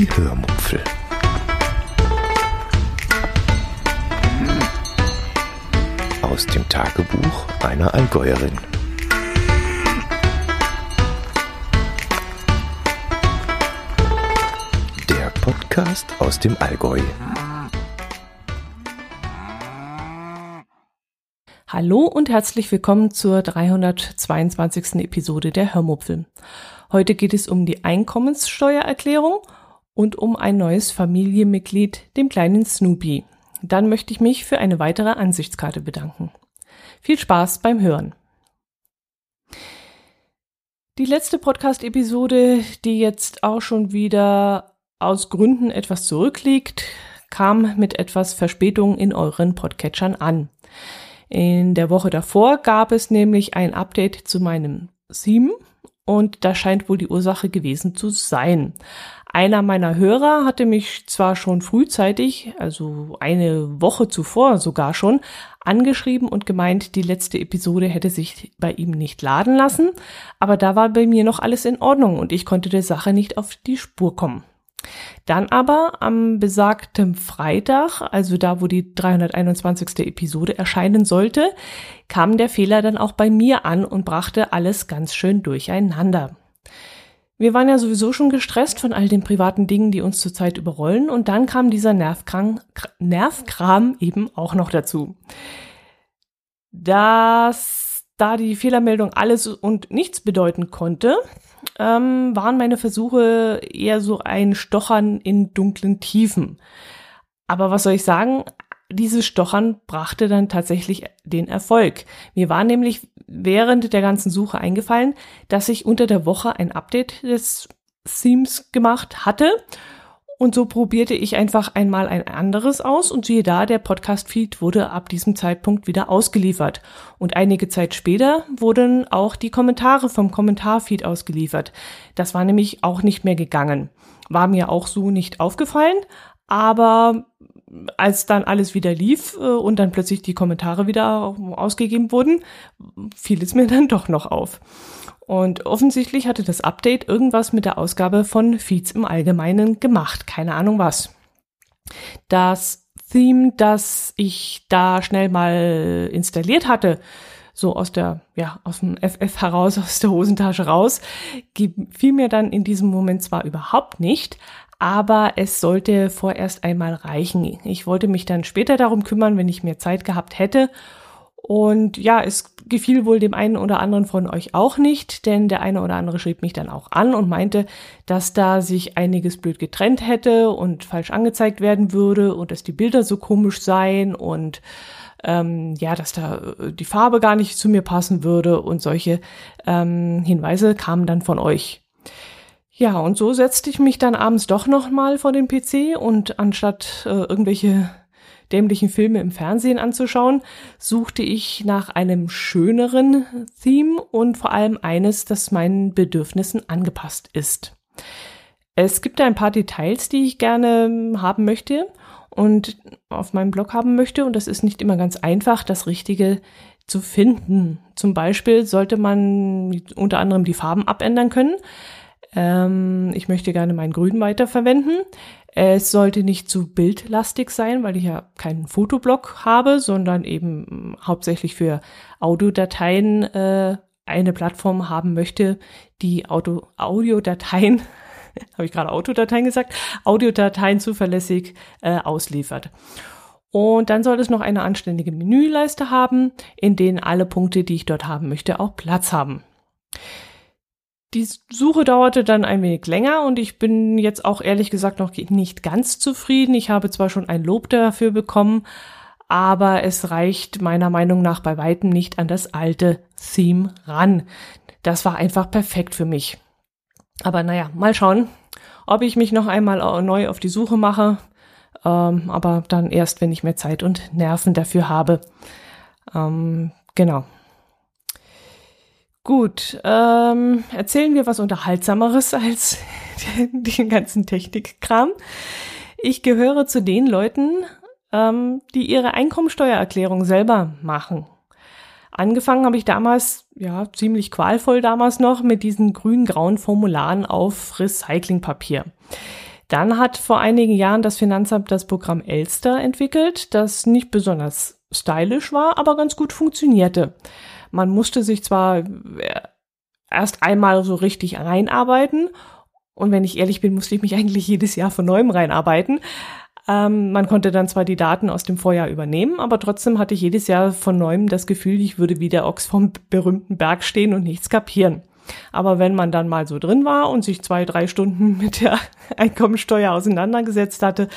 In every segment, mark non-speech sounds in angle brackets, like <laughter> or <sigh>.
Die Hörmupfel. Aus dem Tagebuch einer Allgäuerin. Der Podcast aus dem Allgäu. Hallo und herzlich willkommen zur 322. Episode der Hörmupfel. Heute geht es um die Einkommenssteuererklärung und um ein neues Familienmitglied, dem kleinen Snoopy. Dann möchte ich mich für eine weitere Ansichtskarte bedanken. Viel Spaß beim Hören. Die letzte Podcast-Episode, die jetzt auch schon wieder aus Gründen etwas zurückliegt, kam mit etwas Verspätung in euren Podcatchern an. In der Woche davor gab es nämlich ein Update zu meinem Theme und das scheint wohl die Ursache gewesen zu sein. Einer meiner Hörer hatte mich zwar schon frühzeitig, also eine Woche zuvor sogar schon, angeschrieben und gemeint, die letzte Episode hätte sich bei ihm nicht laden lassen, aber da war bei mir noch alles in Ordnung und ich konnte der Sache nicht auf die Spur kommen. Dann aber am besagten Freitag, also da, wo die 321. Episode erscheinen sollte, kam der Fehler dann auch bei mir an und brachte alles ganz schön durcheinander. Wir waren ja sowieso schon gestresst von all den privaten Dingen, die uns zurzeit überrollen, und dann kam dieser Nervkram, Nervkram eben auch noch dazu. Dass da die Fehlermeldung alles und nichts bedeuten konnte, ähm, waren meine Versuche eher so ein Stochern in dunklen Tiefen. Aber was soll ich sagen? Dieses Stochern brachte dann tatsächlich den Erfolg. Mir war nämlich während der ganzen Suche eingefallen, dass ich unter der Woche ein Update des Themes gemacht hatte und so probierte ich einfach einmal ein anderes aus und siehe da, der Podcast-Feed wurde ab diesem Zeitpunkt wieder ausgeliefert. Und einige Zeit später wurden auch die Kommentare vom Kommentarfeed ausgeliefert. Das war nämlich auch nicht mehr gegangen. War mir auch so nicht aufgefallen, aber als dann alles wieder lief äh, und dann plötzlich die Kommentare wieder ausgegeben wurden, fiel es mir <laughs> dann doch noch auf. Und offensichtlich hatte das Update irgendwas mit der Ausgabe von Feeds im Allgemeinen gemacht. Keine Ahnung was. Das Theme, das ich da schnell mal installiert hatte, so aus der, ja, aus dem FF heraus, <laughs> aus der Hosentasche raus, fiel mir dann in diesem Moment zwar überhaupt nicht, aber es sollte vorerst einmal reichen. Ich wollte mich dann später darum kümmern, wenn ich mehr Zeit gehabt hätte und ja, es gefiel wohl dem einen oder anderen von euch auch nicht, denn der eine oder andere schrieb mich dann auch an und meinte, dass da sich einiges blöd getrennt hätte und falsch angezeigt werden würde und dass die Bilder so komisch seien und ähm, ja, dass da äh, die Farbe gar nicht zu mir passen würde und solche ähm, Hinweise kamen dann von euch. Ja, und so setzte ich mich dann abends doch nochmal vor den PC und anstatt äh, irgendwelche dämlichen Filme im Fernsehen anzuschauen, suchte ich nach einem schöneren Theme und vor allem eines, das meinen Bedürfnissen angepasst ist. Es gibt ein paar Details, die ich gerne haben möchte und auf meinem Blog haben möchte und das ist nicht immer ganz einfach, das Richtige zu finden. Zum Beispiel sollte man unter anderem die Farben abändern können. Ähm, ich möchte gerne mein Grün weiterverwenden. Es sollte nicht zu bildlastig sein, weil ich ja keinen Fotoblog habe, sondern eben hauptsächlich für Audiodateien äh, eine Plattform haben möchte, die Auto Audiodateien, <laughs> habe ich gerade Autodateien gesagt, Audiodateien zuverlässig äh, ausliefert. Und dann soll es noch eine anständige Menüleiste haben, in denen alle Punkte, die ich dort haben möchte, auch Platz haben. Die Suche dauerte dann ein wenig länger und ich bin jetzt auch ehrlich gesagt noch nicht ganz zufrieden. Ich habe zwar schon ein Lob dafür bekommen, aber es reicht meiner Meinung nach bei weitem nicht an das alte Theme ran. Das war einfach perfekt für mich. Aber naja, mal schauen, ob ich mich noch einmal neu auf die Suche mache. Ähm, aber dann erst, wenn ich mehr Zeit und Nerven dafür habe. Ähm, genau. Gut, ähm, erzählen wir was Unterhaltsameres <laughs> als den, ganzen Technikkram. Ich gehöre zu den Leuten, ähm, die ihre Einkommensteuererklärung selber machen. Angefangen habe ich damals, ja, ziemlich qualvoll damals noch, mit diesen grün-grauen Formularen auf Recyclingpapier. Dann hat vor einigen Jahren das Finanzamt das Programm Elster entwickelt, das nicht besonders stylisch war, aber ganz gut funktionierte. Man musste sich zwar äh, erst einmal so richtig reinarbeiten und wenn ich ehrlich bin, musste ich mich <laughs> eigentlich jedes Jahr von neuem reinarbeiten. Ähm, man konnte dann zwar die Daten aus dem Vorjahr übernehmen, aber trotzdem hatte ich jedes Jahr von neuem das Gefühl, ich würde wie der Ochs vom <laughs> berühmten Berg stehen und nichts kapieren. Aber wenn man dann mal so drin war und sich zwei, drei Stunden <laughs> mit der Einkommensteuer auseinandergesetzt hatte,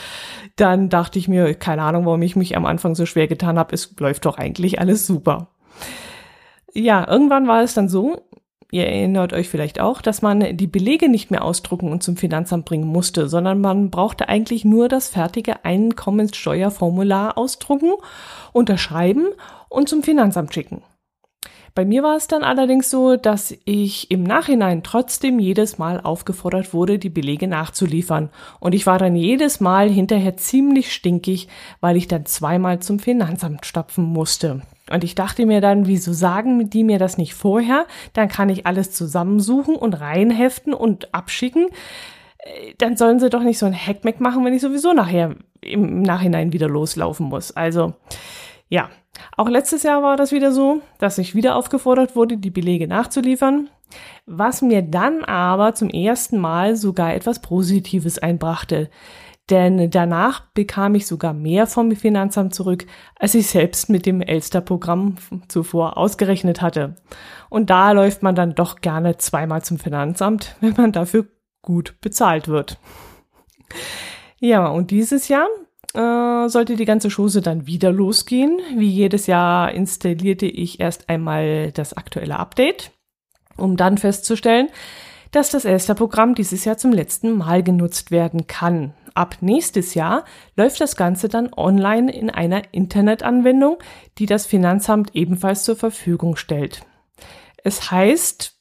dann dachte ich mir, keine Ahnung, warum ich mich am Anfang so schwer getan habe, es läuft doch eigentlich alles super. Ja, irgendwann war es dann so, Ihr erinnert euch vielleicht auch, dass man die Belege nicht mehr ausdrucken und zum Finanzamt bringen musste, sondern man brauchte eigentlich nur das fertige Einkommenssteuerformular ausdrucken, unterschreiben und zum Finanzamt schicken. Bei mir war es dann allerdings so, dass ich im Nachhinein trotzdem jedes Mal aufgefordert wurde, die Belege nachzuliefern. Und ich war dann jedes Mal hinterher ziemlich stinkig, weil ich dann zweimal zum Finanzamt stapfen musste. Und ich dachte mir dann, wieso sagen die mir das nicht vorher? Dann kann ich alles zusammensuchen und reinheften und abschicken. Äh, dann sollen sie doch nicht so ein Hackmack machen, wenn ich sowieso nachher im Nachhinein wieder loslaufen muss. Also, ja, auch letztes Jahr war das wieder so, dass ich wieder aufgefordert wurde, die Belege nachzuliefern, was mir dann aber zum ersten Mal sogar etwas Positives einbrachte. Denn danach bekam ich sogar mehr vom Finanzamt zurück, als ich selbst mit dem Elster-Programm zuvor ausgerechnet hatte. Und da läuft man dann doch gerne zweimal zum Finanzamt, <laughs> wenn man dafür gut bezahlt wird. Ja, und dieses Jahr äh, sollte die ganze Chose dann wieder losgehen. Wie jedes Jahr installierte ich erst einmal das aktuelle Update, um dann festzustellen, dass das Elster-Programm dieses Jahr zum letzten Mal genutzt werden kann. Ab nächstes Jahr läuft das Ganze dann online in einer Internetanwendung, die das Finanzamt ebenfalls zur Verfügung stellt. Es heißt,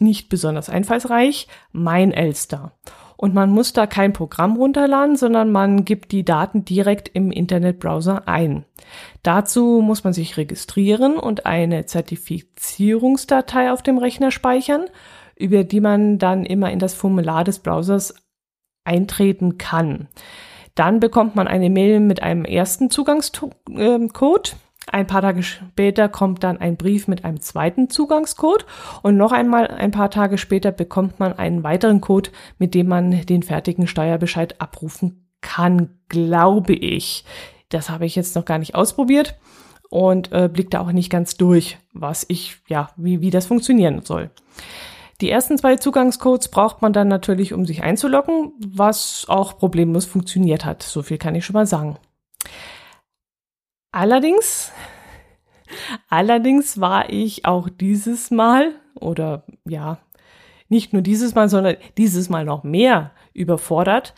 nicht besonders einfallsreich, Mein Elster. Und man muss da kein Programm runterladen, sondern man gibt die Daten direkt im Internetbrowser ein. Dazu muss man sich registrieren und eine Zertifizierungsdatei auf dem Rechner speichern, über die man dann immer in das Formular des Browsers eintreten kann. Dann bekommt man eine Mail mit einem ersten Zugangscode. Ähm, ein paar Tage später kommt dann ein Brief mit einem zweiten Zugangscode und noch einmal ein paar Tage später bekommt man einen weiteren Code, mit dem man den fertigen Steuerbescheid abrufen kann, glaube ich. Das habe ich jetzt noch gar nicht ausprobiert und äh, blick da auch nicht ganz durch, was ich, ja, wie, wie das funktionieren soll. Die ersten zwei Zugangscodes braucht man dann natürlich, um sich einzuloggen, was auch problemlos funktioniert hat. So viel kann ich schon mal sagen. Allerdings, allerdings war ich auch dieses Mal oder ja, nicht nur dieses Mal, sondern dieses Mal noch mehr überfordert,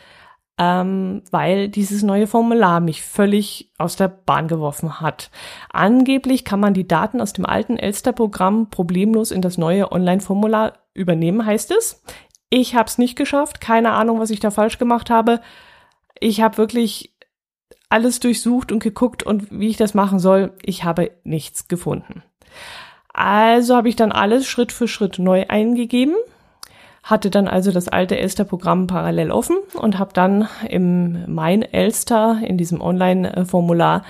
ähm, weil dieses neue Formular mich völlig aus der Bahn geworfen hat. Angeblich kann man die Daten aus dem alten Elster-Programm problemlos in das neue Online-Formular übernehmen, heißt es. Ich habe es nicht geschafft, keine Ahnung, was ich da falsch gemacht habe. Ich habe wirklich alles durchsucht und geguckt und wie ich das machen soll. Ich habe nichts gefunden. Also habe ich dann alles Schritt für Schritt neu eingegeben, hatte dann also das alte Elster-Programm parallel offen und habe dann im Mein Elster in diesem Online-Formular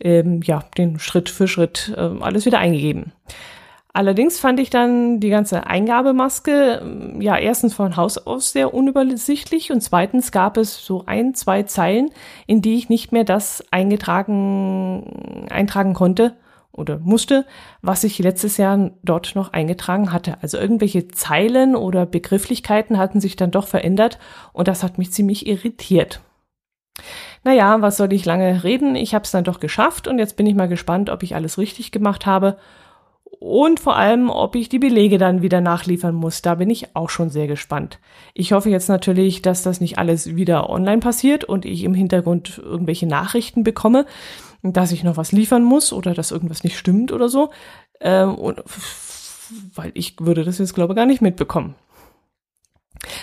ähm, ja den Schritt für Schritt äh, alles wieder eingegeben. Allerdings fand ich dann die ganze Eingabemaske ähm, ja erstens von Haus aus sehr unübersichtlich und zweitens gab es so ein, zwei Zeilen, in die ich nicht mehr das eingetragen, eintragen konnte oder musste, was ich letztes Jahr dort noch eingetragen hatte. Also irgendwelche Zeilen oder Begrifflichkeiten hatten sich dann doch verändert und das hat mich ziemlich irritiert. Naja, was soll ich lange reden? Ich habe es dann doch geschafft und jetzt bin ich mal gespannt, ob ich alles richtig gemacht habe und vor allem, ob ich die Belege dann wieder nachliefern muss. Da bin ich auch schon sehr gespannt. Ich hoffe jetzt natürlich, dass das nicht alles wieder online passiert und ich im Hintergrund irgendwelche Nachrichten bekomme, dass ich noch was liefern muss oder dass irgendwas nicht stimmt oder so. Ähm, und, weil ich würde das jetzt, glaube ich, gar nicht mitbekommen.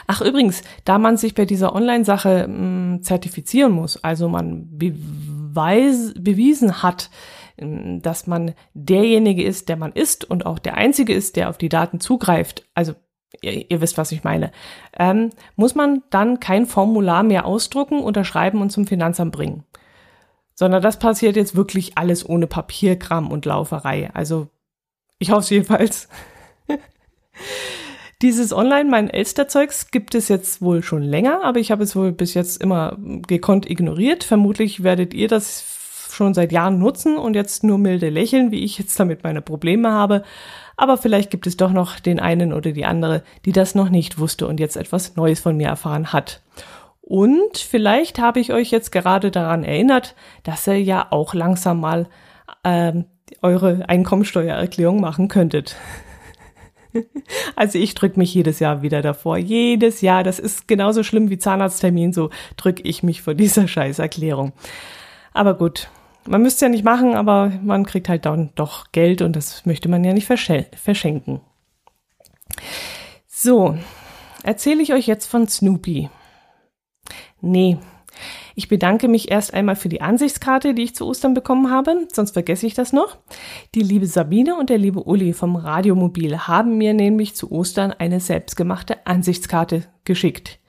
Ach übrigens, da man sich bei dieser Online-Sache hm, zertifizieren muss, also man beweis, bewiesen hat, ähm, dass man derjenige ist, der man ist und auch der Einzige ist, der auf die Daten zugreift. Also ihr, ihr wisst, was ich meine, ähm, muss man dann kein Formular mehr ausdrucken, unterschreiben und zum Finanzamt bringen. Sondern das passiert jetzt wirklich alles ohne Papierkram und Lauferei. Also ich hoffe es jedenfalls. <laughs> Dieses Online, mein Elsterzeugs, gibt es jetzt wohl schon länger, aber ich habe es wohl bis jetzt immer gekonnt ignoriert. Vermutlich werdet ihr das schon seit Jahren nutzen und jetzt nur milde lächeln, wie ich jetzt damit meine Probleme habe. Aber vielleicht gibt es doch noch den einen oder die andere, die das noch nicht wusste und jetzt etwas Neues von mir erfahren hat. Und vielleicht habe ich euch jetzt gerade daran erinnert, dass ihr ja auch langsam mal ähm, eure Einkommensteuererklärung machen könntet. <laughs> Also ich drücke mich jedes Jahr wieder davor. Jedes Jahr. Das ist genauso schlimm wie Zahnarzttermin. So drücke ich mich vor <laughs> dieser Scheißerklärung. Aber gut. Man müsste ja nicht machen, aber man kriegt halt dann doch Geld und das möchte man ja nicht verschenken. So. Erzähle ich euch jetzt von Snoopy. Nee, ich bedanke mich erst einmal für die Ansichtskarte, die ich zu Ostern bekommen habe, sonst vergesse ich das noch. Die liebe Sabine und der liebe Uli vom Radiomobil haben mir nämlich zu Ostern eine selbstgemachte Ansichtskarte geschickt.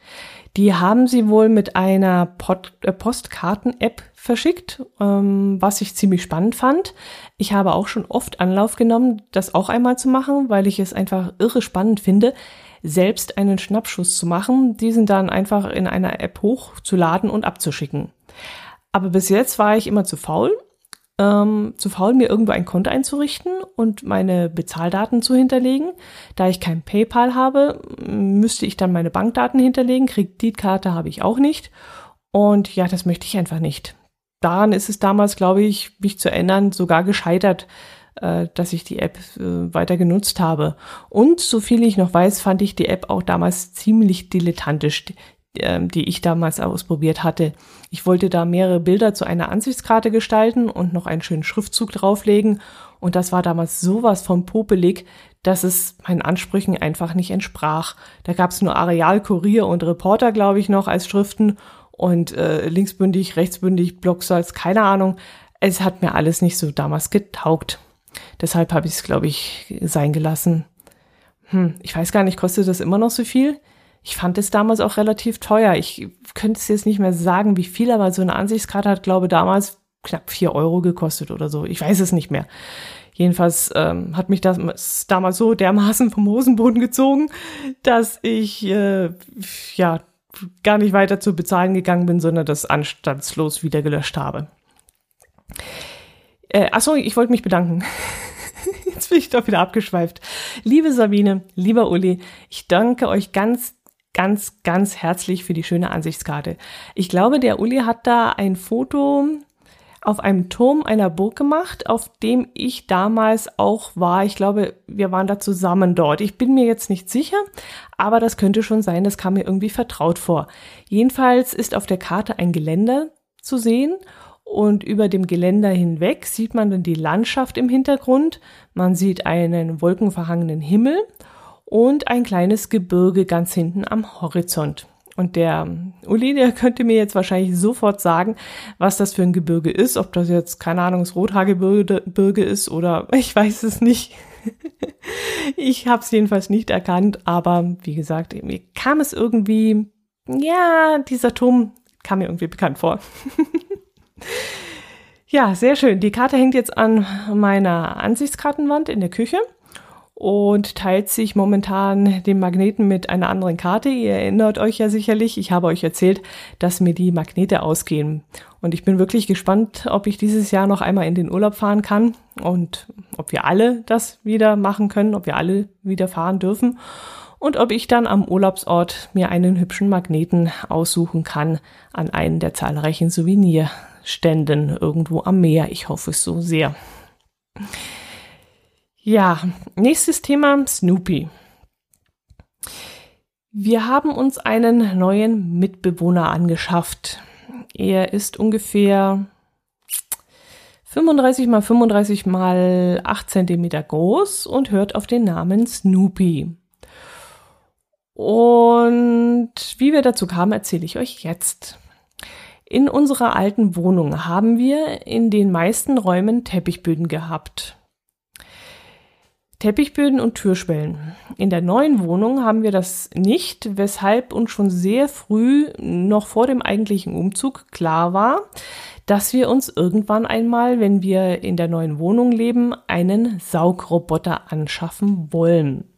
Die haben sie wohl mit einer äh, Postkarten-App verschickt, ähm, was ich ziemlich spannend fand. Ich habe auch schon oft Anlauf genommen, das auch einmal zu machen, weil ich es einfach irre spannend finde, selbst einen Schnappschuss zu machen, diesen dann einfach in einer App hochzuladen und abzuschicken. Aber bis jetzt war ich immer zu faul, ähm, zu faul, mir irgendwo ein Konto einzurichten und meine Bezahldaten zu hinterlegen. Da ich kein PayPal habe, müsste ich dann meine Bankdaten hinterlegen. Kreditkarte habe ich auch nicht. Und ja, das möchte ich einfach nicht. Daran ist es damals, glaube ich, mich zu ändern, sogar gescheitert, äh, dass ich die App äh, weiter genutzt habe. Und so viel ich noch weiß, fand ich die App auch damals ziemlich dilettantisch, ähm, die ich damals ausprobiert hatte. Ich wollte da mehrere Bilder zu einer Ansichtskarte gestalten und noch einen schönen Schriftzug drauflegen. Und das war damals sowas von popelig, dass es meinen Ansprüchen einfach nicht entsprach. Da gab es nur Areal, Kurier und Reporter, glaube ich, noch als Schriften und äh, linksbündig, rechtsbündig, Blocksalz, keine Ahnung. Es hat mir alles nicht so damals getaugt. Deshalb habe ich es, glaube ich, sein gelassen. Hm, ich weiß gar nicht, kostet das immer noch so viel? Ich fand es damals auch relativ teuer. Ich könnte es jetzt nicht mehr sagen, wie viel, aber so eine Ansichtskarte hat, glaube ich, damals knapp vier Euro gekostet oder so. Ich weiß es nicht mehr. Jedenfalls ähm, hat mich das damals so dermaßen vom Hosenboden gezogen, dass ich äh, ja gar nicht weiter zu bezahlen gegangen bin, sondern das anstandslos wieder gelöscht habe. Äh, achso, ich wollte mich bedanken. Jetzt bin ich doch wieder abgeschweift. Liebe Sabine, lieber Uli, ich danke euch ganz, ganz, ganz herzlich für die schöne Ansichtskarte. Ich glaube, der Uli hat da ein Foto auf einem Turm einer Burg gemacht, auf dem ich damals auch war. Ich glaube, wir waren da zusammen dort. Ich bin mir jetzt nicht sicher, aber das könnte schon sein, das kam mir irgendwie vertraut vor. Jedenfalls ist auf der Karte ein Geländer zu sehen und über dem Geländer hinweg sieht man dann die Landschaft im Hintergrund. Man sieht einen wolkenverhangenen Himmel und ein kleines Gebirge ganz hinten am Horizont. Und der Uli, der <laughs> könnte mir jetzt wahrscheinlich sofort sagen, was das für ein Gebirge ist, ob das jetzt, keine Ahnung, das Rothaargebirge ist oder <laughs> ich weiß es nicht. <laughs> ich habe es jedenfalls nicht erkannt, aber wie gesagt, mir kam es irgendwie, ja, dieser Turm kam mir irgendwie bekannt vor. Ja, sehr schön. Die Karte hängt jetzt an meiner Ansichtskartenwand in der Küche und teilt sich momentan den Magneten mit einer anderen Karte. Ihr erinnert euch ja sicherlich, ich habe euch erzählt, dass mir die Magnete ausgehen. Und ich bin wirklich gespannt, ob ich dieses Jahr noch einmal in den Urlaub fahren kann und ob wir alle das wieder machen können, ob wir alle wieder fahren dürfen und ob ich dann am Urlaubsort mir einen hübschen Magneten aussuchen kann an einen der zahlreichen Souvenir Ständen irgendwo am Meer. Ich hoffe es so sehr. Ja, nächstes Thema Snoopy. Wir haben uns einen neuen Mitbewohner angeschafft. Er ist ungefähr 35 mal 35 mal 8 Zentimeter groß und hört auf den Namen Snoopy. Und wie wir dazu kamen, erzähle ich euch jetzt. In unserer alten Wohnung haben wir in den meisten Räumen Teppichböden gehabt. Teppichböden und Türschwellen. In der neuen Wohnung haben wir das nicht, weshalb uns schon sehr früh, noch vor dem eigentlichen Umzug, klar war, dass wir uns irgendwann einmal, wenn wir in der neuen Wohnung leben, einen Saugroboter anschaffen wollen.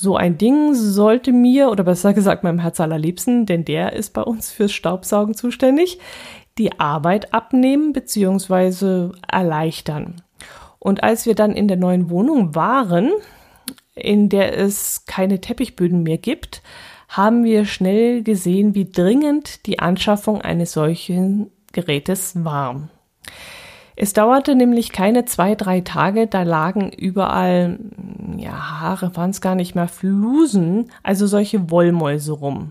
So ein Ding sollte mir, oder besser gesagt meinem Herz allerliebsten, denn der ist bei uns fürs Staubsaugen zuständig, die Arbeit abnehmen bzw. erleichtern. Und als wir dann in der neuen Wohnung waren, in der es keine Teppichböden mehr gibt, haben wir schnell gesehen, wie dringend die Anschaffung eines solchen Gerätes war. Es dauerte nämlich keine zwei, drei Tage, da lagen überall, ja, Haare waren es gar nicht mehr, Flusen, also solche Wollmäuse rum.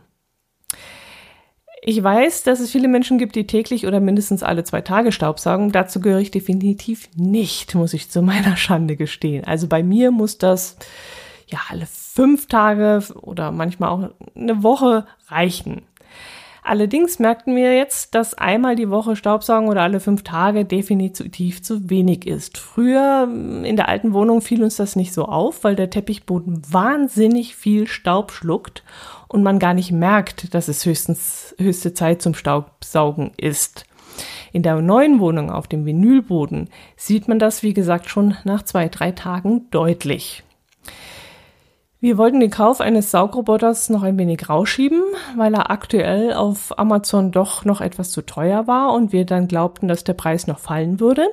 Ich weiß, dass es viele Menschen gibt, die täglich oder mindestens alle zwei Tage Staubsaugen. Dazu gehöre ich definitiv nicht, muss ich zu meiner Schande gestehen. Also bei mir muss das ja alle fünf Tage oder manchmal auch eine Woche reichen. Allerdings merkten wir jetzt, dass einmal die Woche Staubsaugen oder alle fünf Tage definitiv zu wenig ist. Früher in der alten Wohnung fiel uns das nicht so auf, weil der Teppichboden wahnsinnig viel Staub schluckt und man gar nicht merkt, dass es höchstens höchste Zeit zum Staubsaugen ist. In der neuen Wohnung auf dem Vinylboden sieht man das, wie gesagt, schon nach zwei, drei Tagen deutlich. Wir wollten den Kauf eines Saugroboters noch ein wenig rausschieben, weil er aktuell auf Amazon doch noch etwas zu teuer war und wir dann glaubten, dass der Preis noch fallen würde.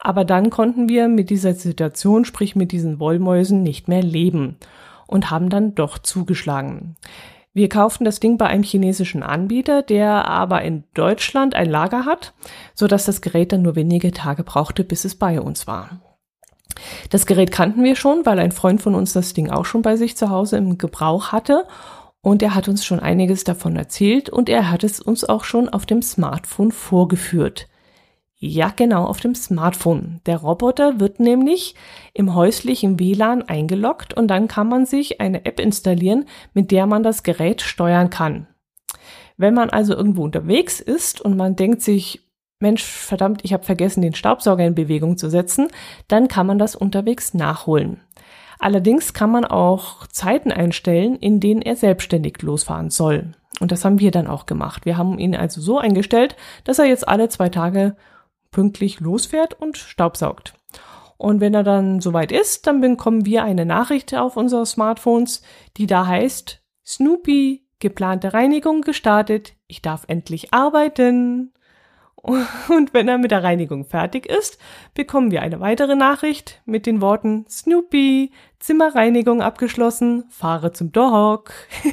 Aber dann konnten wir mit dieser Situation, sprich mit diesen Wollmäusen, nicht mehr leben und haben dann doch zugeschlagen. Wir kauften das Ding bei einem chinesischen Anbieter, der aber in Deutschland ein Lager hat, so dass das Gerät dann nur wenige Tage brauchte, bis es bei uns war. Das Gerät kannten wir schon, weil ein Freund von uns das Ding auch schon bei sich zu Hause im Gebrauch hatte und er hat uns schon einiges davon erzählt und er hat es uns auch schon auf dem Smartphone vorgeführt. Ja, genau, auf dem Smartphone. Der Roboter wird nämlich im häuslichen WLAN eingeloggt und dann kann man sich eine App installieren, mit der man das Gerät steuern kann. Wenn man also irgendwo unterwegs ist und man denkt sich, Mensch, verdammt, ich habe vergessen, den Staubsauger in Bewegung zu setzen, dann kann man das unterwegs nachholen. Allerdings kann man auch Zeiten einstellen, in denen er selbstständig losfahren soll. Und das haben wir dann auch gemacht. Wir haben ihn also so eingestellt, dass er jetzt alle zwei Tage pünktlich losfährt und staubsaugt. Und wenn er dann soweit ist, dann bekommen wir eine Nachricht auf unsere Smartphones, die da heißt, Snoopy, geplante Reinigung gestartet, ich darf endlich arbeiten. <laughs> Und wenn er mit der Reinigung fertig ist, bekommen wir eine weitere Nachricht mit den Worten Snoopy, Zimmerreinigung abgeschlossen, fahre zum Dog. <laughs>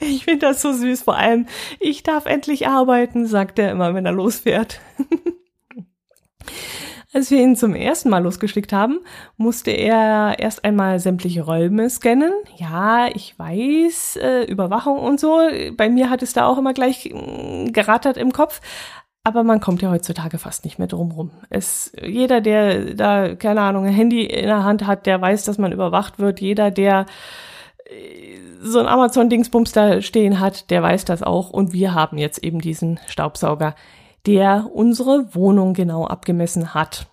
Ich finde das so süß. Vor allem, ich darf endlich arbeiten, sagt er immer, wenn er losfährt. <laughs> Als wir ihn zum ersten Mal losgeschickt haben, musste er erst einmal sämtliche Räume scannen. Ja, ich weiß, äh, Überwachung und so. Bei mir hat es da auch immer gleich äh, gerattert im Kopf. Aber man kommt ja heutzutage fast nicht mehr drum rum. Es, jeder, der da, keine Ahnung, ein Handy in der Hand hat, der weiß, dass man überwacht wird. Jeder, der äh, so ein Amazon-Dingsbums da stehen hat, der weiß das auch. Und wir haben jetzt eben diesen Staubsauger, der unsere Wohnung genau abgemessen hat.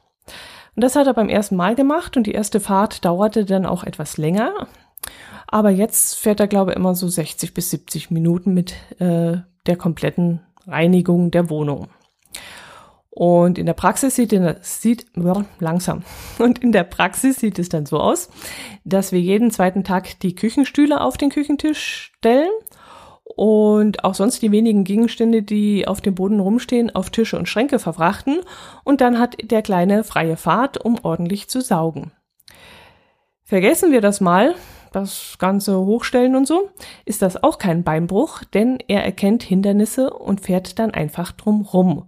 Und das hat er beim ersten Mal gemacht und die erste Fahrt dauerte dann auch etwas länger. Aber jetzt fährt er, glaube ich, immer so 60 bis 70 Minuten mit äh, der kompletten Reinigung der Wohnung. Und in der Praxis sieht, sieht langsam. Und in der Praxis sieht es dann so aus, dass wir jeden zweiten Tag die Küchenstühle auf den Küchentisch stellen und auch sonst die wenigen Gegenstände, die auf dem Boden rumstehen, auf Tische und Schränke verfrachten. Und dann hat der kleine freie Fahrt, um ordentlich zu saugen. Vergessen wir das mal, das ganze Hochstellen und so, ist das auch kein Beinbruch, denn er erkennt Hindernisse und fährt dann einfach drum rum.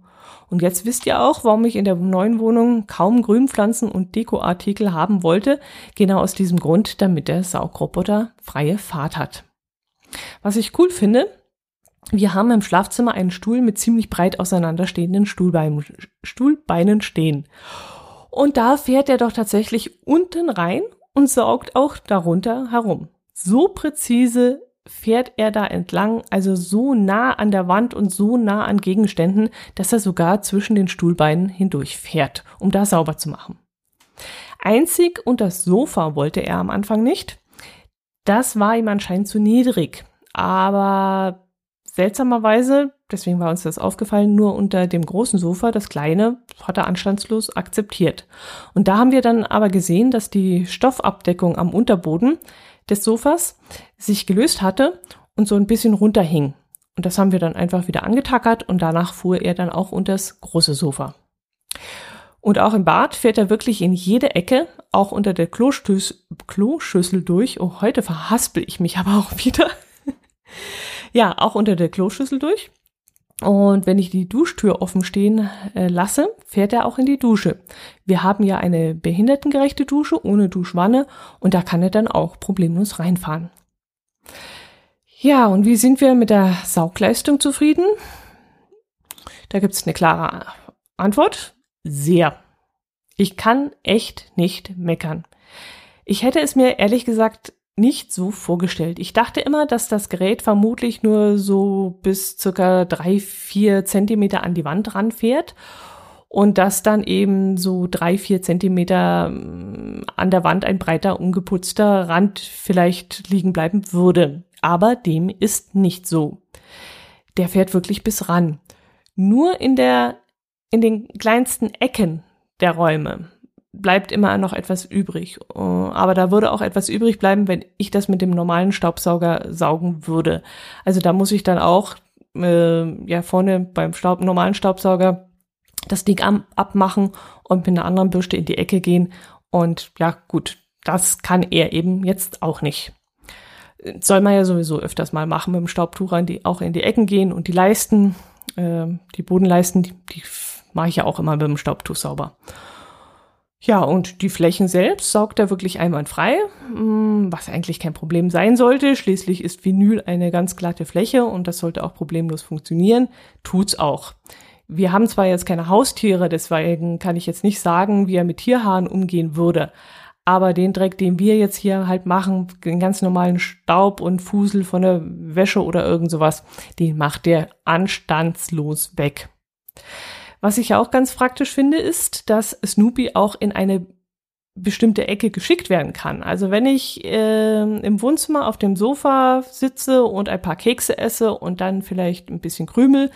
Und jetzt wisst ihr auch, warum ich in der neuen Wohnung kaum Grünpflanzen und Dekoartikel haben wollte. Genau aus diesem Grund, damit der Saugroboter freie Fahrt hat. Was ich cool finde, wir haben im Schlafzimmer einen Stuhl mit ziemlich breit auseinanderstehenden Stuhlbeinen, Stuhlbeinen stehen. Und da fährt er doch tatsächlich unten rein und saugt auch darunter herum. So präzise fährt er da entlang, also so nah an der Wand und so nah an Gegenständen, dass er sogar zwischen den Stuhlbeinen hindurch fährt, um da sauber zu machen. Einzig und das Sofa wollte er am Anfang nicht. Das war ihm anscheinend zu niedrig. Aber seltsamerweise, deswegen war uns das aufgefallen, nur unter dem großen Sofa, das kleine, hat er anstandslos akzeptiert. Und da haben wir dann aber gesehen, dass die Stoffabdeckung am Unterboden des Sofas sich gelöst hatte und so ein bisschen runterhing. Und das haben wir dann einfach wieder angetackert und danach fuhr er dann auch unter das große Sofa. Und auch im Bad fährt er wirklich in jede Ecke, auch unter der Klostöß Kloschüssel durch. Oh, heute verhaspel ich mich aber auch wieder. <laughs> ja, auch unter der Kloschüssel durch. Und wenn ich die Duschtür offen stehen äh, lasse, fährt er auch in die Dusche. Wir haben ja eine behindertengerechte Dusche ohne Duschwanne und da kann er dann auch problemlos reinfahren. Ja, und wie sind wir mit der Saugleistung zufrieden? Da gibt's eine klare Antwort. Sehr. Ich kann echt nicht meckern. Ich hätte es mir ehrlich gesagt nicht so vorgestellt. Ich dachte immer, dass das Gerät vermutlich nur so bis circa drei, vier Zentimeter an die Wand ranfährt und dass dann eben so drei, vier Zentimeter mm, an der Wand ein breiter, ungeputzter Rand vielleicht liegen bleiben würde. Aber dem ist nicht so. Der fährt wirklich bis ran. Nur in der, in den kleinsten Ecken der Räume bleibt immer noch etwas übrig. Äh, aber da würde auch etwas übrig bleiben, wenn ich das mit dem normalen Staubsauger saugen würde. Also da muss ich dann auch äh, ja vorne beim Staub, normalen Staubsauger das Ding abmachen und mit einer anderen Bürste in die Ecke gehen. Und ja, gut, das kann er eben jetzt auch nicht. Soll man ja sowieso öfters mal machen mit dem Staubtuch, die, auch in die Ecken gehen und die Leisten, äh, die Bodenleisten, die, die mache ich ja auch immer mit dem Staubtuch sauber. Ja, und die Flächen selbst saugt er wirklich einwandfrei, mm, was eigentlich kein Problem sein sollte. Schließlich ist Vinyl eine ganz glatte Fläche und das sollte auch problemlos funktionieren. Tut's auch. Wir haben zwar jetzt keine Haustiere, deswegen kann ich jetzt nicht sagen, wie er mit Tierhaaren umgehen würde. Aber den Dreck, den wir jetzt hier halt machen, den ganz normalen Staub und Fusel von der Wäsche oder irgend sowas, den macht der anstandslos weg. Was ich auch ganz praktisch finde, ist, dass Snoopy auch in eine bestimmte Ecke geschickt werden kann. Also wenn ich äh, im Wohnzimmer auf dem Sofa sitze und ein paar Kekse esse und dann vielleicht ein bisschen Krümel,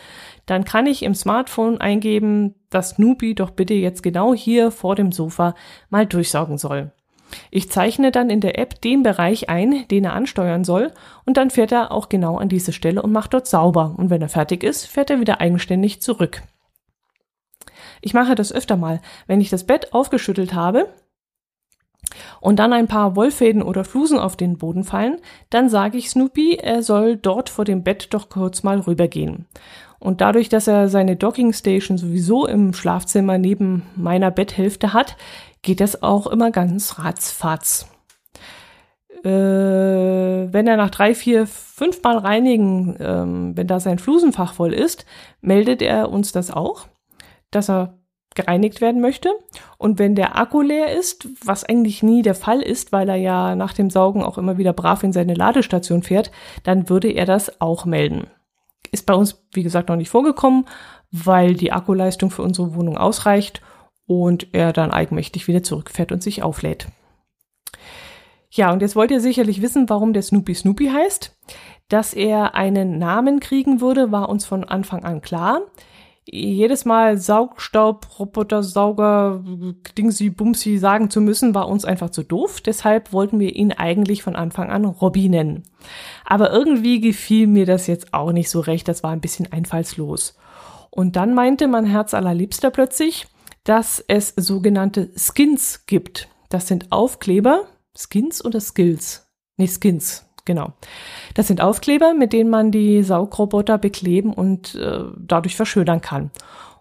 dann kann ich im Smartphone eingeben, dass Snoopy doch bitte jetzt genau hier vor dem Sofa mal durchsaugen soll. Ich zeichne dann in der App den Bereich ein, den er ansteuern soll, und dann fährt er auch genau an diese Stelle und macht dort sauber. Und wenn er fertig ist, fährt er wieder eigenständig zurück. Ich mache das öfter mal. Wenn ich das Bett aufgeschüttelt habe und dann ein paar Wollfäden oder Flusen auf den Boden fallen, dann sage ich Snoopy, er soll dort vor dem Bett doch kurz mal rübergehen. Und dadurch, dass er seine Docking Station sowieso im Schlafzimmer neben meiner Betthälfte hat, geht das auch immer ganz ratzfatz. Äh, wenn er nach drei, vier, fünf Mal reinigen, ähm, wenn da sein Flusenfach voll ist, meldet er uns das auch dass er gereinigt werden möchte. Und wenn der Akku leer ist, was eigentlich nie der Fall ist, weil er ja nach dem Saugen auch immer wieder brav in seine Ladestation fährt, dann würde er das auch melden. Ist bei uns, wie gesagt, noch nicht vorgekommen, weil die Akkuleistung für unsere Wohnung ausreicht und er dann eigenmächtig wieder zurückfährt und sich auflädt. Ja, und jetzt wollt ihr sicherlich wissen, warum der Snoopy Snoopy heißt. Dass er einen Namen kriegen würde, war uns von Anfang an klar jedes Mal Saugstaub, Roboter, Sauger, Dingsi, Bumsi sagen zu müssen, war uns einfach zu doof. Deshalb wollten wir ihn eigentlich von Anfang an Robby nennen. Aber irgendwie gefiel mir das jetzt auch nicht so recht. Das war ein bisschen einfallslos. Und dann meinte mein Herz allerliebster plötzlich, dass es sogenannte Skins gibt. Das sind Aufkleber. Skins oder Skills? Nee, Skins. Genau. Das sind Aufkleber, mit denen man die Saugroboter bekleben und äh, dadurch verschönern kann.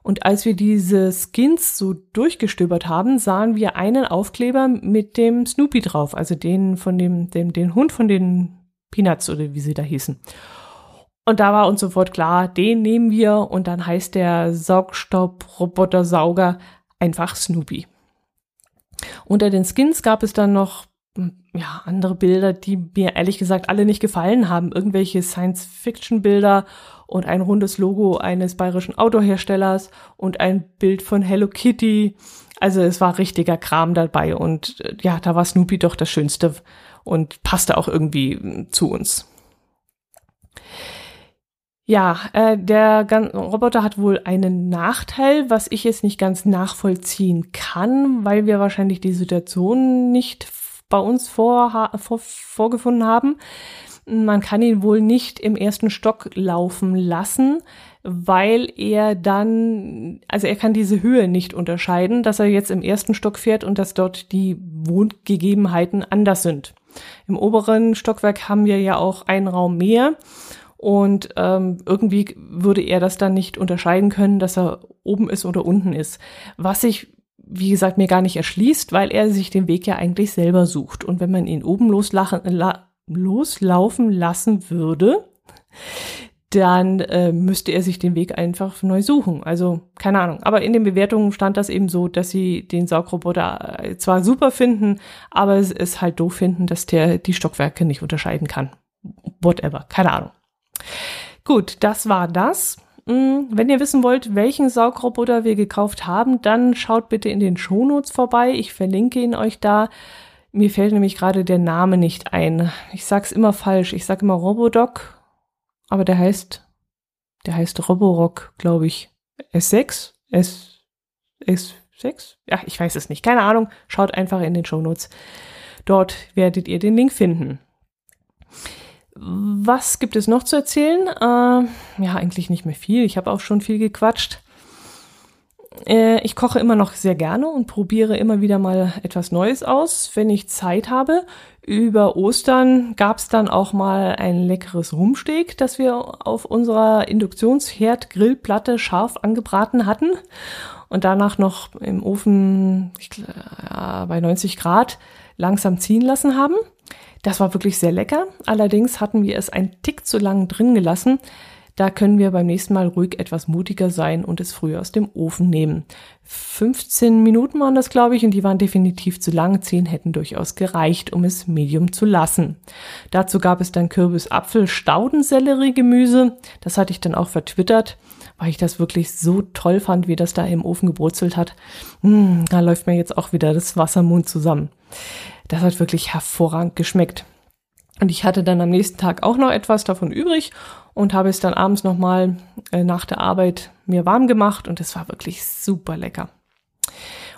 Und als wir diese Skins so durchgestöbert haben, sahen wir einen Aufkleber mit dem Snoopy drauf, also den von dem, dem den Hund von den Peanuts oder wie sie da hießen. Und da war uns sofort klar, den nehmen wir und dann heißt der Saugstaub-Roboter-Sauger einfach Snoopy. Unter den Skins gab es dann noch ja, andere Bilder, die mir ehrlich gesagt alle nicht gefallen haben. Irgendwelche Science-Fiction-Bilder und ein rundes Logo eines bayerischen Autoherstellers und ein Bild von Hello Kitty. Also es war richtiger Kram dabei und äh, ja, da war Snoopy doch das Schönste und passte auch irgendwie zu uns. Ja, äh, der Roboter hat wohl einen Nachteil, was ich jetzt nicht ganz nachvollziehen kann, weil wir wahrscheinlich die Situation nicht bei uns vor, vor, vorgefunden haben. Man kann ihn wohl nicht im ersten Stock laufen lassen, weil er dann, also er kann diese Höhe nicht unterscheiden, dass er jetzt im ersten Stock fährt und dass dort die Wohngegebenheiten anders sind. Im oberen Stockwerk haben wir ja auch einen Raum mehr und ähm, irgendwie würde er das dann nicht unterscheiden können, dass er oben ist oder unten ist. Was sich, wie gesagt, mir gar nicht erschließt, weil er sich den Weg ja eigentlich selber sucht. Und wenn man ihn oben loslachen, la, loslaufen lassen würde, dann äh, müsste er sich den Weg einfach neu suchen. Also keine Ahnung. Aber in den Bewertungen stand das eben so, dass sie den Saugroboter äh, zwar super finden, aber es ist halt doof finden, dass der die Stockwerke nicht unterscheiden kann. Whatever. Keine Ahnung. Gut, das war das. Mm, wenn ihr wissen wollt, welchen Saugroboter wir gekauft haben, dann schaut bitte in den Shownotes vorbei. Ich verlinke ihn euch da. Mir fällt nämlich gerade der Name nicht ein. Ich sag's immer falsch. Ich sag immer Robodoc, aber der heißt, der heißt Roborock, glaube ich. S6? S, S6? Ja, ich weiß es nicht. Keine Ahnung. Schaut einfach in den Shownotes. Dort werdet ihr den Link finden. Was gibt es noch zu erzählen? Äh, ja, eigentlich nicht mehr viel. Ich habe auch schon viel gequatscht. Äh, ich koche immer noch sehr gerne und probiere immer wieder mal etwas Neues aus, wenn ich Zeit habe. Über Ostern gab es dann auch mal ein leckeres Rumsteak, das wir auf unserer Induktionsherd-Grillplatte scharf angebraten hatten und danach noch im Ofen ich, ja, bei 90 Grad langsam ziehen lassen haben. Das war wirklich sehr lecker. Allerdings hatten wir es ein Tick zu lang drin gelassen. Da können wir beim nächsten Mal ruhig etwas mutiger sein und es früher aus dem Ofen nehmen. 15 Minuten waren das, glaube ich, und die waren definitiv zu lang. 10 hätten durchaus gereicht, um es medium zu lassen. Dazu gab es dann Kürbis, Apfel, Staudensellerie, Gemüse. Das hatte ich dann auch vertwittert, weil ich das wirklich so toll fand, wie das da im Ofen gebrutzelt hat. Hm, da läuft mir jetzt auch wieder das Wasser im Mund zusammen. Das hat wirklich hervorragend geschmeckt. Und ich hatte dann am nächsten Tag auch noch etwas davon übrig und habe es dann abends nochmal äh, nach der Arbeit mir warm gemacht und es war wirklich super lecker.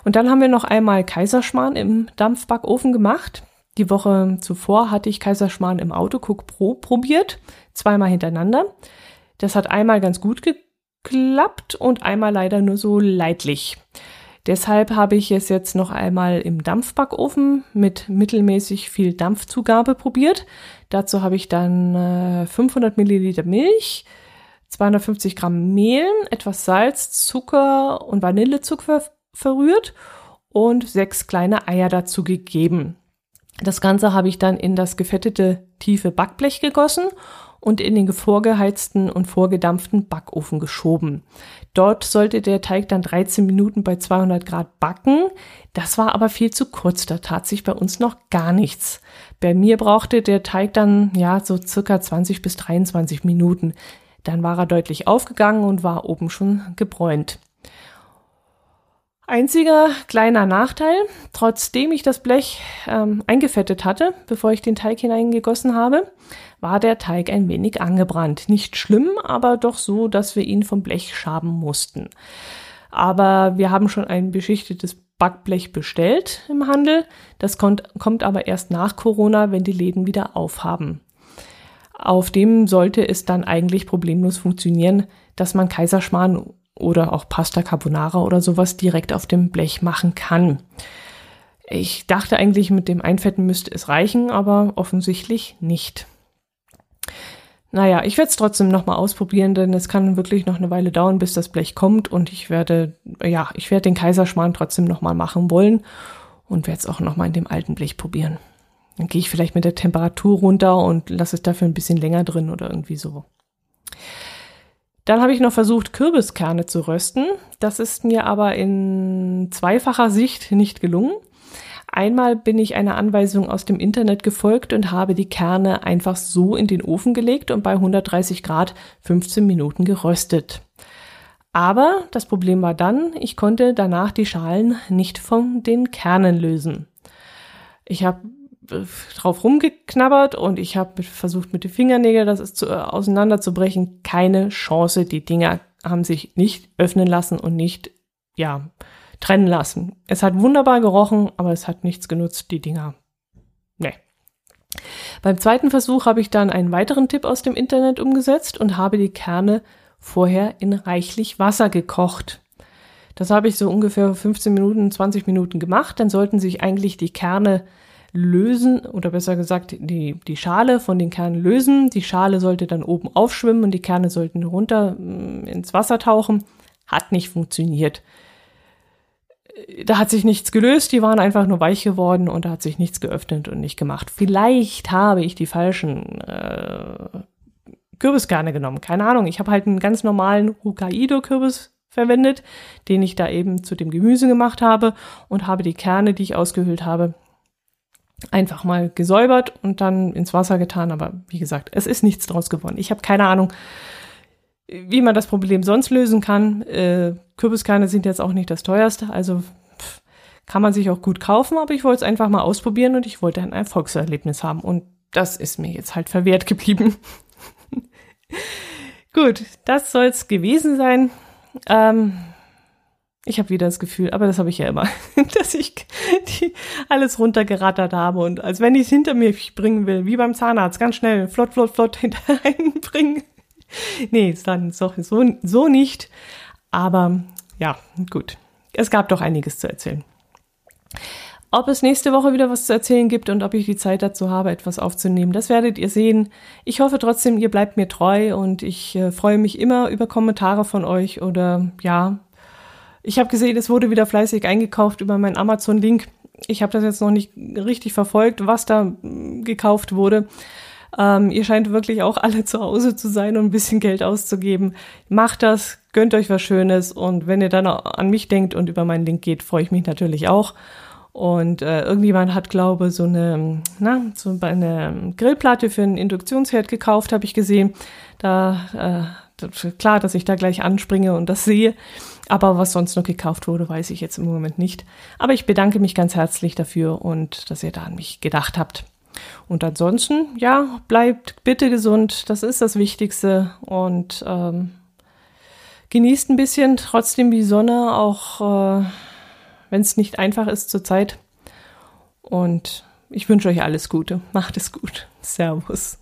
Und dann haben wir noch einmal Kaiserschmarrn im Dampfbackofen gemacht. Die Woche zuvor hatte ich Kaiserschmarrn im Autocook Pro probiert, zweimal hintereinander. Das hat einmal ganz gut geklappt und einmal leider nur so leidlich. Deshalb habe ich es jetzt noch einmal im Dampfbackofen mit mittelmäßig viel Dampfzugabe probiert. Dazu habe ich dann äh, 500 Milliliter Milch, 250 Gramm Mehl, etwas Salz, Zucker und Vanillezucker verrührt und sechs kleine Eier dazu gegeben. Das Ganze habe ich dann in das gefettete tiefe Backblech gegossen und in den vorgeheizten und vorgedampften Backofen geschoben. Dort sollte der Teig dann 13 Minuten bei 200 Grad backen. Das war aber viel zu kurz. Da tat sich bei uns noch gar nichts. Bei mir brauchte der Teig dann, ja, so circa 20 bis 23 Minuten. Dann war er deutlich aufgegangen und war oben schon gebräunt. Einziger kleiner Nachteil, trotzdem ich das Blech ähm, eingefettet hatte, bevor ich den Teig hineingegossen habe, war der Teig ein wenig angebrannt. Nicht schlimm, aber doch so, dass wir ihn vom Blech schaben mussten. Aber wir haben schon ein beschichtetes Backblech bestellt im Handel. Das kommt, kommt aber erst nach Corona, wenn die Läden wieder aufhaben. Auf dem sollte es dann eigentlich problemlos funktionieren, dass man Kaiserschmarrn oder auch Pasta Carbonara oder sowas direkt auf dem Blech machen kann. Ich dachte eigentlich, mit dem Einfetten müsste es reichen, aber offensichtlich nicht. Naja, ich werde es trotzdem nochmal ausprobieren, denn es kann wirklich noch eine Weile dauern, bis das Blech kommt und ich werde, ja, ich werde den Kaiserschmarrn trotzdem nochmal machen wollen und werde es auch nochmal in dem alten Blech probieren. Dann gehe ich vielleicht mit der Temperatur runter und lasse es dafür ein bisschen länger drin oder irgendwie so. Dann habe ich noch versucht, Kürbiskerne zu rösten. Das ist mir aber in zweifacher Sicht nicht gelungen. Einmal bin ich einer Anweisung aus dem Internet gefolgt und habe die Kerne einfach so in den Ofen gelegt und bei 130 Grad 15 Minuten geröstet. Aber das Problem war dann, ich konnte danach die Schalen nicht von den Kernen lösen. Ich habe äh, drauf rumgeknabbert und ich habe versucht mit den Fingernägeln das zu, äh, auseinanderzubrechen. Keine Chance. Die Dinger haben sich nicht öffnen lassen und nicht, ja, trennen lassen. Es hat wunderbar gerochen, aber es hat nichts genutzt, die Dinger. Nee. Beim zweiten Versuch habe ich dann einen weiteren Tipp aus dem Internet umgesetzt und habe die Kerne vorher in reichlich Wasser gekocht. Das habe ich so ungefähr 15 Minuten, 20 Minuten gemacht. Dann sollten sich eigentlich die Kerne lösen oder besser gesagt die, die Schale von den Kernen lösen. Die Schale sollte dann oben aufschwimmen und die Kerne sollten runter mm, ins Wasser tauchen. Hat nicht funktioniert da hat sich nichts gelöst, die waren einfach nur weich geworden und da hat sich nichts geöffnet und nicht gemacht. Vielleicht habe ich die falschen äh, Kürbiskerne genommen, keine Ahnung. Ich habe halt einen ganz normalen Hokkaido-Kürbis verwendet, den ich da eben zu dem Gemüse gemacht habe und habe die Kerne, die ich ausgehöhlt habe, einfach mal gesäubert und dann ins Wasser getan. Aber wie gesagt, es ist nichts draus geworden. Ich habe keine Ahnung, wie man das Problem sonst lösen kann. Äh, Kürbiskerne sind jetzt auch nicht das teuerste, also pff, kann man sich auch gut kaufen, aber ich wollte es einfach mal ausprobieren und ich wollte ein Erfolgserlebnis haben und das ist mir jetzt halt verwehrt geblieben. <laughs> gut, das soll's gewesen sein. Ähm, ich habe wieder das Gefühl, aber das habe ich ja immer, <laughs> dass ich die alles runtergerattert habe und als wenn ich es hinter mir bringen will, wie beim Zahnarzt, ganz schnell, flott, flott, flott <laughs> hinterher bringen. <laughs> nee, dann so, so, so nicht. Aber ja, gut. Es gab doch einiges zu erzählen. Ob es nächste Woche wieder was zu erzählen gibt und ob ich die Zeit dazu habe, etwas aufzunehmen, das werdet ihr sehen. Ich hoffe trotzdem, ihr bleibt mir treu und ich äh, freue mich immer über Kommentare von euch oder ja. Ich habe gesehen, es wurde wieder fleißig eingekauft über meinen Amazon-Link. Ich habe das jetzt noch nicht richtig verfolgt, was da mm, gekauft wurde. Ähm, ihr scheint wirklich auch alle zu Hause zu sein und ein bisschen Geld auszugeben. Macht das, gönnt euch was Schönes und wenn ihr dann an mich denkt und über meinen Link geht, freue ich mich natürlich auch. Und äh, irgendjemand hat, glaube so eine, na, so eine Grillplatte für einen Induktionsherd gekauft, habe ich gesehen. Da äh, klar, dass ich da gleich anspringe und das sehe. Aber was sonst noch gekauft wurde, weiß ich jetzt im Moment nicht. Aber ich bedanke mich ganz herzlich dafür und dass ihr da an mich gedacht habt. Und ansonsten, ja, bleibt bitte gesund, das ist das Wichtigste. Und ähm, genießt ein bisschen trotzdem die Sonne, auch äh, wenn es nicht einfach ist zurzeit. Und ich wünsche euch alles Gute. Macht es gut. Servus.